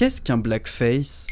qu'est-ce qu'un blackface?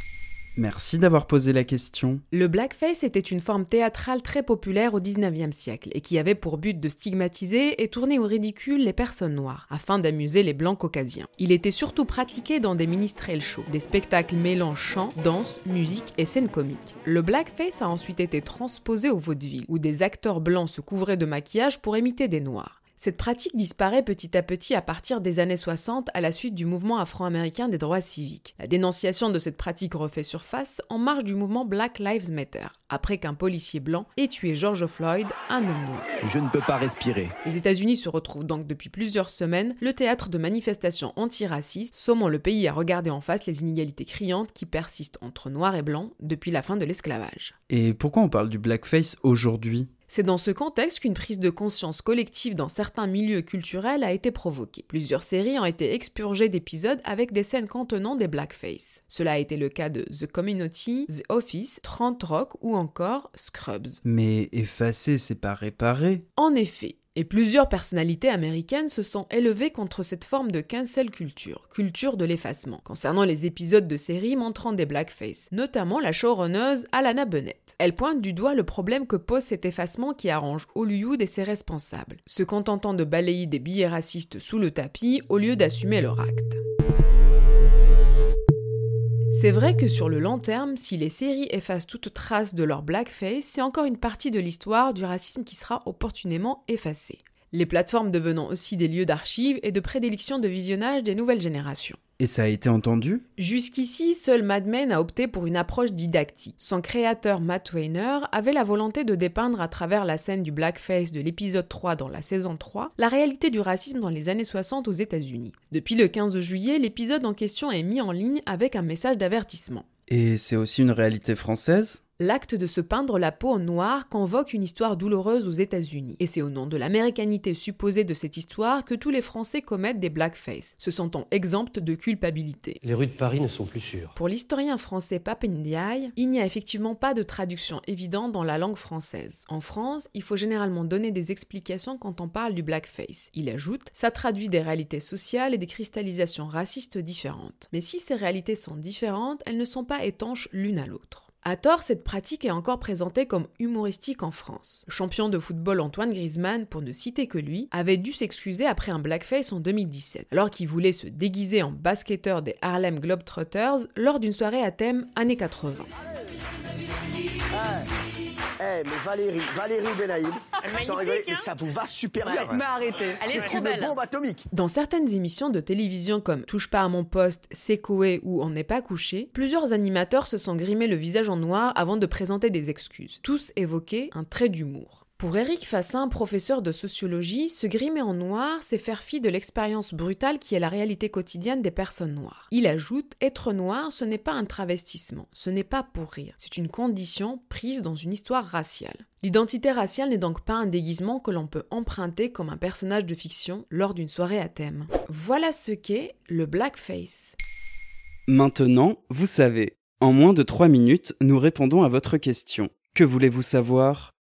Merci d'avoir posé la question. Le blackface était une forme théâtrale très populaire au 19e siècle et qui avait pour but de stigmatiser et tourner au ridicule les personnes noires afin d'amuser les blancs caucasiens. Il était surtout pratiqué dans des ministrels shows, des spectacles mêlant chant, danse, musique et scènes comiques. Le blackface a ensuite été transposé au vaudeville où des acteurs blancs se couvraient de maquillage pour imiter des noirs. Cette pratique disparaît petit à petit à partir des années 60 à la suite du mouvement afro-américain des droits civiques. La dénonciation de cette pratique refait surface en marge du mouvement Black Lives Matter, après qu'un policier blanc ait tué George Floyd, un homme noir. Je ne peux pas respirer. Les États-Unis se retrouvent donc depuis plusieurs semaines le théâtre de manifestations antiracistes, sommant le pays à regarder en face les inégalités criantes qui persistent entre noirs et blancs depuis la fin de l'esclavage. Et pourquoi on parle du blackface aujourd'hui? C'est dans ce contexte qu'une prise de conscience collective dans certains milieux culturels a été provoquée. Plusieurs séries ont été expurgées d'épisodes avec des scènes contenant des blackface. Cela a été le cas de The Community, The Office, 30 Rock ou encore Scrubs. Mais effacer, c'est pas réparer. En effet, et plusieurs personnalités américaines se sont élevées contre cette forme de cancel culture, culture de l'effacement, concernant les épisodes de séries montrant des blackface, notamment la showrunneuse Alana Bennett. Elle pointe du doigt le problème que pose cet effacement qui arrange Hollywood et ses responsables, se contentant de balayer des billets racistes sous le tapis au lieu d'assumer leur acte. C'est vrai que sur le long terme, si les séries effacent toute trace de leur blackface, c'est encore une partie de l'histoire du racisme qui sera opportunément effacée. Les plateformes devenant aussi des lieux d'archives et de prédilection de visionnage des nouvelles générations. Et ça a été entendu Jusqu'ici, seul Mad Men a opté pour une approche didactique. Son créateur Matt Weiner avait la volonté de dépeindre à travers la scène du blackface de l'épisode 3 dans la saison 3 la réalité du racisme dans les années 60 aux États-Unis. Depuis le 15 juillet, l'épisode en question est mis en ligne avec un message d'avertissement. Et c'est aussi une réalité française L'acte de se peindre la peau en noir convoque une histoire douloureuse aux États-Unis. Et c'est au nom de l'américanité supposée de cette histoire que tous les Français commettent des blackface, se sentant exempts de culpabilité. Les rues de Paris ne sont plus sûres. Pour l'historien français Papendiaï, il n'y a effectivement pas de traduction évidente dans la langue française. En France, il faut généralement donner des explications quand on parle du blackface. Il ajoute, ça traduit des réalités sociales et des cristallisations racistes différentes. Mais si ces réalités sont différentes, elles ne sont pas étanches l'une à l'autre. À tort, cette pratique est encore présentée comme humoristique en France. Le champion de football Antoine Griezmann, pour ne citer que lui, avait dû s'excuser après un blackface en 2017, alors qu'il voulait se déguiser en basketteur des Harlem Globetrotters lors d'une soirée à thème années 80. Eh, mais Valérie, Valérie Benaïm, sans rigoler, mais ça vous va super bien. Mais arrêtez. Elle est C'est trop une belle. bombe atomique. Dans certaines émissions de télévision comme Touche pas à mon poste, C'est Coé ou On n'est pas couché, plusieurs animateurs se sont grimés le visage en noir avant de présenter des excuses. Tous évoquaient un trait d'humour. Pour Éric Fassin, professeur de sociologie, se grimer en noir, c'est faire fi de l'expérience brutale qui est la réalité quotidienne des personnes noires. Il ajoute Être noir, ce n'est pas un travestissement, ce n'est pas pour rire, c'est une condition prise dans une histoire raciale. L'identité raciale n'est donc pas un déguisement que l'on peut emprunter comme un personnage de fiction lors d'une soirée à thème. Voilà ce qu'est le blackface. Maintenant, vous savez. En moins de 3 minutes, nous répondons à votre question. Que voulez-vous savoir?